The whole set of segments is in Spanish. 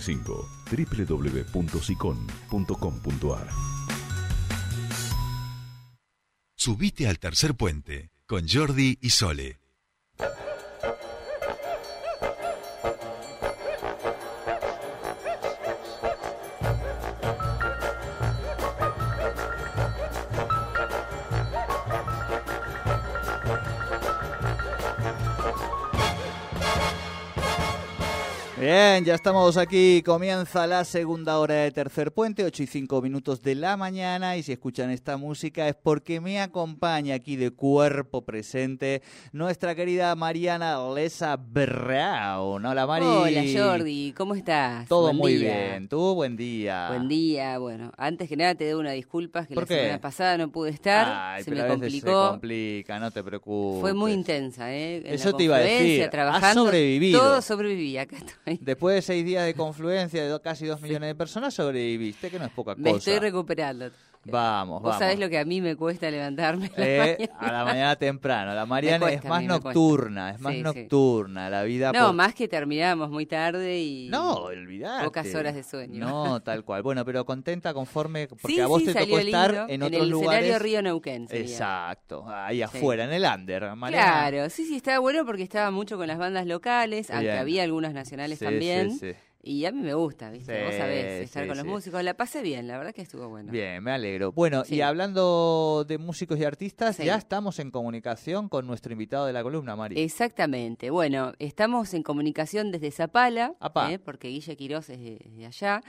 155 www.sicon.com.ar Subite al tercer puente con Jordi y Sole. Bien, ya estamos aquí. Comienza la segunda hora de Tercer Puente, 8 y 5 minutos de la mañana. Y si escuchan esta música es porque me acompaña aquí de cuerpo presente nuestra querida Mariana Lesa Brown. Hola, Mari. Hola, Jordi. ¿Cómo estás? Todo Buen muy día. bien. ¿Tú? Buen día. Buen día. Bueno, antes que nada te doy una disculpa que ¿Por la qué? semana pasada no pude estar. Ay, se pero me a veces complicó. se complica, no te preocupes. Fue muy intensa, ¿eh? En la Eso te iba a decir. Has Trabajando, sobrevivido. Todo sobreviví, acá estoy. Después de seis días de confluencia de casi dos millones de personas, sobreviviste, que no es poca Me cosa. estoy recuperando. Vamos, Vos vamos. sabés lo que a mí me cuesta levantarme. a la Eh, mañana. a la mañana temprano. La Mariana es más nocturna, es más Sí, sí. nocturna. La vida. No, por- más que terminábamos muy tarde y No, olvidate. pocas horas de sueño. No, tal cual. Bueno, pero contenta, conforme, porque sí, a vos te tocó estar lindo. en otros el lugares. escenario Río Neuquén. sería. Exacto, ahí afuera, en el under. Mariana. Claro, sí, sí, estaba bueno porque estaba mucho con las bandas locales, aunque había algunas nacionales también. sí, sí. Y a mí me gusta, ¿viste? Sí, Vos sabés, estar sí, con los sí. músicos. La pasé bien, la verdad que estuvo bueno. Bien, me alegro. Bueno, y hablando de músicos y artistas, ya estamos en comunicación con nuestro invitado de la columna, Mari. Exactamente. Bueno, estamos en comunicación desde Zapala. ¿eh? porque Guille Quirós es de, de allá.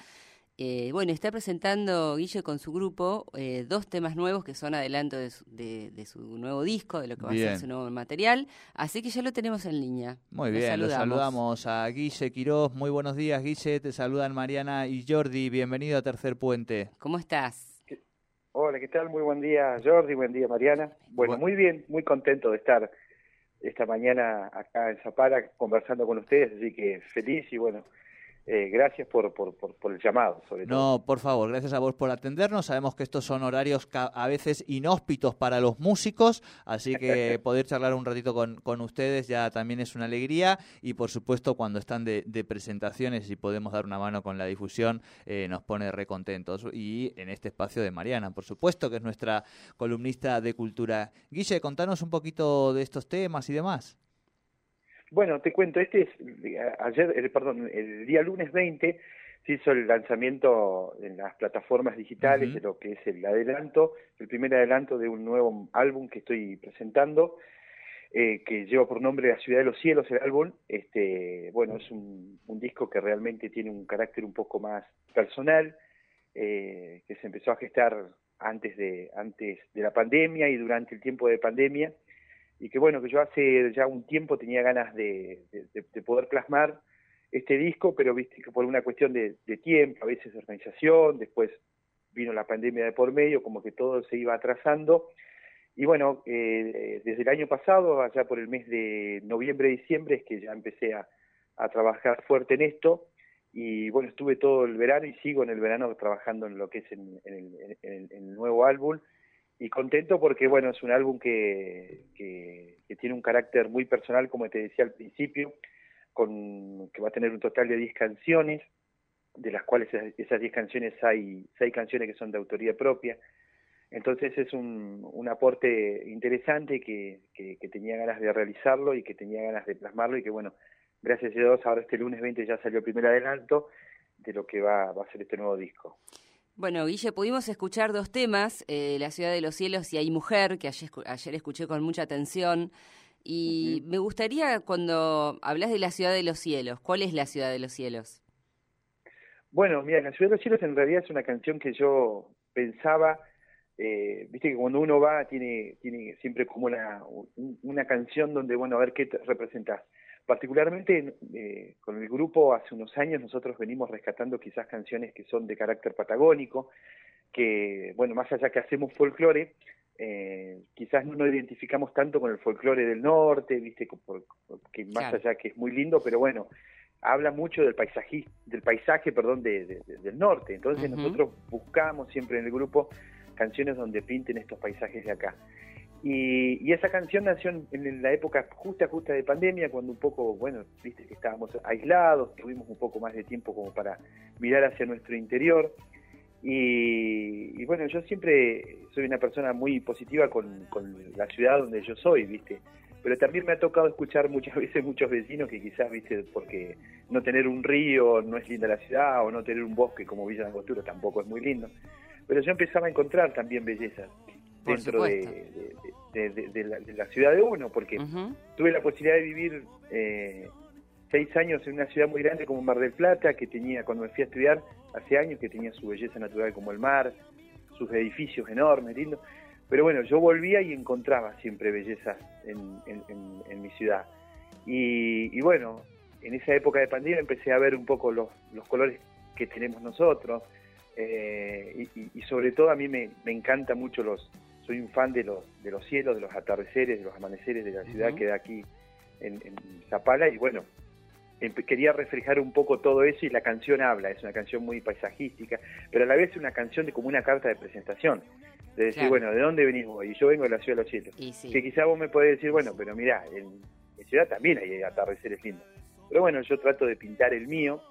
Eh, bueno, está presentando Guille con su grupo eh, dos temas nuevos que son adelanto de su, de- de su nuevo disco, de lo que va a ser su nuevo material. Así que ya lo tenemos en línea. Muy Lo bien, los saludamos a Guille Quiroz. Muy buenos días, Guille. Te saludan Mariana y Jordi. Bienvenido a Tercer Puente. ¿Cómo estás? Hola, ¿qué tal? Muy buen día, Jordi, buen día, Mariana. Bueno, Bu- muy bien, muy contento de estar esta mañana acá en Zapala conversando con ustedes, así que feliz y bueno, eh, gracias por, por, por, por el llamado, sobre todo. No, por favor, gracias a vos por atendernos. Sabemos que estos son horarios a veces inhóspitos para los músicos, así que poder charlar un ratito con, con ustedes ya también es una alegría. Y por supuesto, cuando están de, de presentaciones y podemos dar una mano con la difusión, eh, nos pone recontentos. Y en este espacio de Mariana, por supuesto, que es nuestra columnista de cultura. Guille, contanos un poquito de estos temas y demás. Bueno, te cuento, este es, ayer, el, perdón, el día lunes 20 se hizo el lanzamiento en las plataformas digitales de lo que es el adelanto, el primer adelanto de un nuevo álbum que estoy presentando, eh, que lleva por nombre La Ciudad de los Cielos, el álbum. Este, bueno, es un, un disco que realmente tiene un carácter un poco más personal, eh, que se empezó a gestar antes de, antes de la pandemia y durante el tiempo de pandemia y que bueno, que yo hace ya un tiempo tenía ganas de, de- de- de poder plasmar este disco, pero viste que por una cuestión de, tiempo, a veces de organización, después vino la pandemia de por medio, como que todo se iba atrasando. Y bueno, eh, desde el año pasado, allá por el mes de noviembre, diciembre, es que ya empecé a, trabajar fuerte en esto. Y bueno, estuve todo el verano y sigo en el verano trabajando en lo que es en, el, en en el nuevo álbum y contento porque bueno es un álbum que, que, tiene un carácter muy personal como te decía al principio con que va a tener un total de 10 canciones de las cuales esas- esas 10 canciones hay seis canciones que son de autoría propia. Entonces es un, un aporte interesante que, que, que tenía ganas de realizarlo y que tenía ganas de plasmarlo y que bueno gracias a Dios ahora este lunes 20 ya salió el primer adelanto de lo que va, va a ser este nuevo disco Bueno, Guille, pudimos escuchar dos temas, eh, La Ciudad de los Cielos y Hay Mujer, que ayer, ayer escuché con mucha atención. Y me gustaría, cuando hablas de la Ciudad de los Cielos, ¿cuál es la Ciudad de los Cielos? Bueno, mira, La Ciudad de los Cielos en realidad es una canción que yo pensaba, eh, viste que cuando uno va tiene, tiene siempre como una, un- una canción donde, bueno, a ver qué te representas. Particularmente eh, con el grupo hace unos años nosotros venimos rescatando quizás canciones que son de carácter patagónico, que, bueno, más allá que hacemos folclore, eh, quizás no nos identificamos tanto con el folclore del norte, viste, que más Claro. allá que es muy lindo, pero bueno, habla mucho del paisaje, del paisaje, perdón, de- de- de- del norte. Entonces nosotros buscamos siempre en el grupo canciones donde pinten estos paisajes de acá. Y, esa canción nació en, la época justa, justa de pandemia, cuando un poco, bueno, viste que estábamos aislados, tuvimos un poco más de tiempo como para mirar hacia nuestro interior. Y, bueno, yo siempre soy una persona muy positiva con, la ciudad donde yo soy, viste. Pero también me ha tocado escuchar muchas veces muchos vecinos que quizás, viste, porque no tener un río no es linda la ciudad, o no tener un bosque como Villa de Angostura tampoco es muy lindo. Pero yo empezaba a encontrar también bellezas dentro de, la, ciudad de uno, porque tuve la posibilidad de vivir eh, seis años en una ciudad muy grande como Mar del Plata, que tenía, cuando me fui a estudiar, hace años que tenía su belleza natural como el mar, sus edificios enormes, lindos. Pero bueno, yo volvía y encontraba siempre belleza en, mi ciudad. Y, bueno, en esa época de pandemia empecé a ver un poco los, colores que tenemos nosotros. Eh, y, sobre todo a mí me, me encanta mucho los, soy un fan de los, de los cielos, de los atardeceres, de los amaneceres de la ciudad que da aquí en, Zapala y bueno, quería reflejar un poco todo eso y la canción habla, es una canción muy paisajística, pero a la vez es una canción de como una carta de presentación, de decir, bueno, ¿de dónde venís vos? Y yo vengo de la ciudad de los cielos. Que quizá vos me podés decir, bueno, pero mirá, en, en ciudad también hay atardeceres lindos. Pero bueno, yo trato de pintar el mío,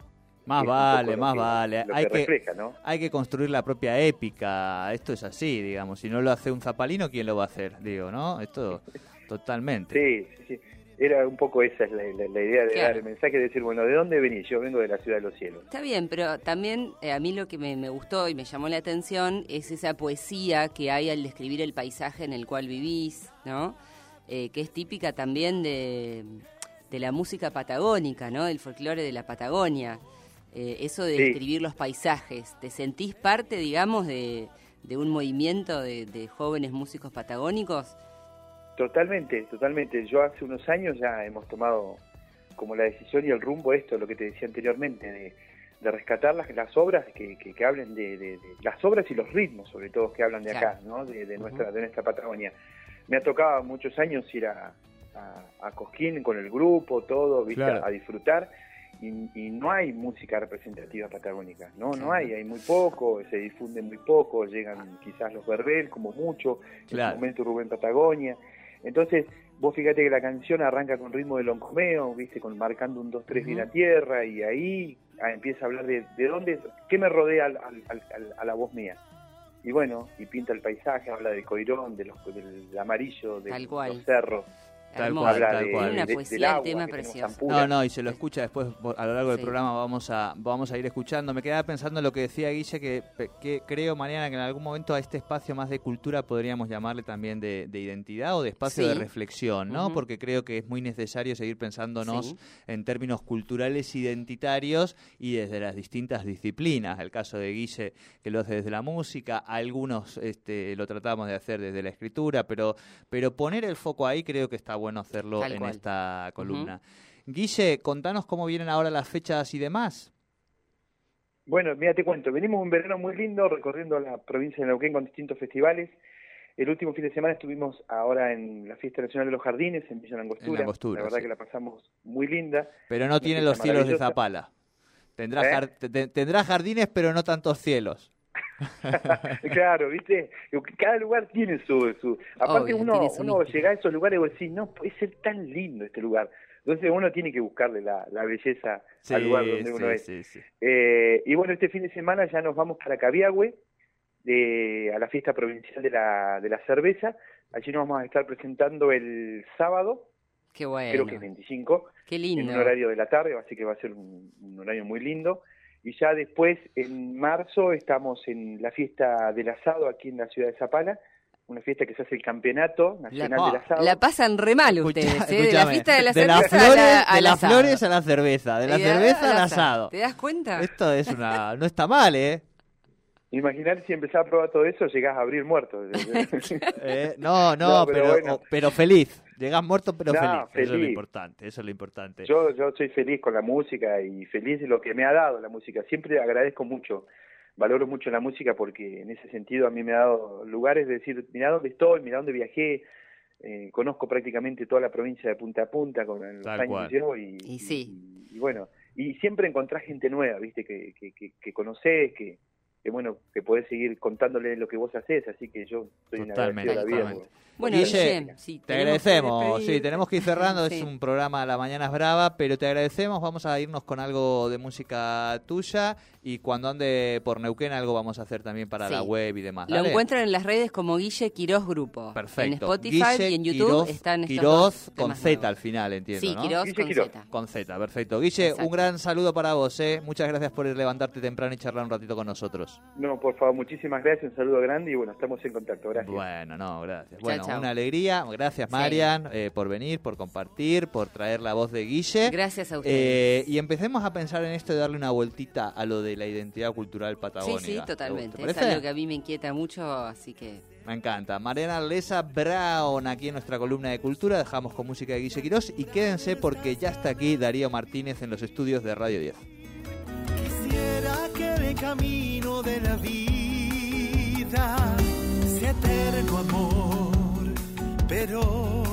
más vale, más vale. hay, que, hay que construir la propia épica. Esto es así, digamos. Si no lo hace un zapalino, ¿quién lo va a hacer? Digo, ¿no? Esto totalmente. Sí, sí, sí. Era un poco esa es la, idea de dar el mensaje, de decir, bueno, ¿de dónde venís? Yo vengo de la ciudad de los cielos. Está bien, pero también eh, a mí lo que me, gustó y me llamó la atención es esa poesía que hay al describir el paisaje en el cual vivís, ¿no? Eh, que es típica también de, de la música patagónica, ¿no? Del folclore de la Patagonia. Eh, eso de describir los paisajes. ¿Te sentís parte, digamos, de, un movimiento de, jóvenes músicos patagónicos? Totalmente, totalmente. Yo hace unos años ya hemos tomado como la decisión y el rumbo esto, lo que te decía anteriormente, de, rescatar las, las obras que, que, hablen de, las obras y los ritmos, sobre todo, que hablan de acá, ¿no? de, nuestra, de nuestra Patagonia. Me ha tocado muchos años ir a, a, Cosquín con el grupo, todo, ¿viste? a disfrutar y, no hay música representativa patagónica, no, no hay, hay muy poco, se difunde muy poco, llegan quizás los Verbel como mucho, en su momento Rubén Patagonia, entonces vos fíjate que la canción arranca con ritmo de loncomeo, viste, con marcando un 2, 3 de la tierra y ahí ah, empieza a hablar de, de dónde, qué me rodea al, a la voz mía. Y bueno, y pinta el paisaje, habla del coirón, de los, del amarillo, de los cerros. Tal cual, tal cual. Una poesía, tema precioso. No, no, y se lo escucha después a lo largo del programa vamos a vamos a ir escuchando. Me quedaba pensando en lo que decía Guille que, que creo Mariana que en algún momento a este espacio más de cultura podríamos llamarle también de, identidad o de espacio de reflexión, ¿no? Porque creo que es muy necesario seguir pensándonos en términos culturales identitarios y desde las distintas disciplinas. El caso de Guille que lo hace desde la música, algunos este, lo tratamos de hacer desde la escritura, pero pero poner el foco ahí creo que está bueno hacerlo en esta columna. Guille, contanos cómo vienen ahora las fechas y demás. Bueno, mira, te cuento, venimos un verano muy lindo recorriendo la provincia de Neuquén con distintos festivales. El último fin de semana estuvimos ahora en la Fiesta Nacional de los Jardines en Villa Langostura. la verdad que la pasamos muy linda. Pero no tiene los cielos de Zapala. Tendrá, ¿Eh? tendrá jardines, pero no tantos cielos. claro, ¿viste? Cada lugar tiene su... su... Aparte uno, uno llega a esos lugares y decís, no, puede ser tan lindo este lugar. Entonces uno tiene que buscarle la, belleza al lugar donde uno es. Eh, y bueno, este fin de semana ya nos vamos para Cabiagüe, de, a la fiesta provincial de la, de la cerveza. Allí nos vamos a estar presentando el sábado. Qué bueno. Creo que es 25. Qué lindo. En un horario de la tarde, así que va a ser un horario muy lindo. Y ya después, en marzo, estamos en la fiesta del asado aquí en la ciudad de Zapala, una fiesta que se hace el campeonato nacional del asado. La pasan re mal ustedes, ¿eh? De la fiesta de la de las flores, a de las flores a la cerveza, de la cerveza al asado. ¿Te das cuenta? Esto es una, no está mal, ¿eh? Imaginar si empezás a probar todo eso, llegás a abrir muerto. eh, no, no, pero, pero, feliz. Llegás muerto pero feliz. Eso es lo importante, eso es lo importante. Yo, yo soy feliz con la música y feliz de lo que me ha dado la música. Siempre agradezco mucho, valoro mucho la música porque en ese sentido a mí me ha dado lugares de decir, mira dónde estoy, mira dónde viajé. Eh, conozco prácticamente toda la provincia de punta a punta con los años que llevo y, y, y, bueno, y siempre encontrás gente nueva, viste, que, que, que, que conoces, que, que bueno, que podés seguir contándole lo que vos haces, así que yo estoy en la vida. Bueno, Guille, te agradecemos. Sí, tenemos que ir cerrando. Es un programa La Mañana es Brava, pero te agradecemos. Vamos a irnos con algo de música tuya y cuando ande por Neuquén algo vamos a hacer también para la web y demás. Lo encuentran en las redes como Guille Quiroz Grupo. Perfecto. En Spotify y en YouTube están estos Quiroz con Z al final, entiendo. Sí, ¿no? Quiroz con Z. Con Z, perfecto. Guille, un gran saludo para vos. ¿eh? Muchas gracias por levantarte temprano y charlar un ratito con nosotros. No, por favor, muchísimas gracias. Un saludo grande y bueno, estamos en contacto. Gracias. Bueno, no, gracias. bueno, una alegría. Gracias, Marian, eh, por venir, por compartir, por traer la voz de Guille. Gracias a ustedes. Eh, y empecemos a pensar en esto de darle una vueltita a lo de la identidad cultural patagónica. Sí, sí, totalmente. Es algo que a mí me inquieta mucho, así que... Me encanta. Mariana Lesa Brown, aquí en nuestra columna de cultura. Dejamos con música de Guille Quirós y quédense porque ya está aquí Darío Martínez en los estudios de Radio 10. Camino de la vida. Sea eterno amor pero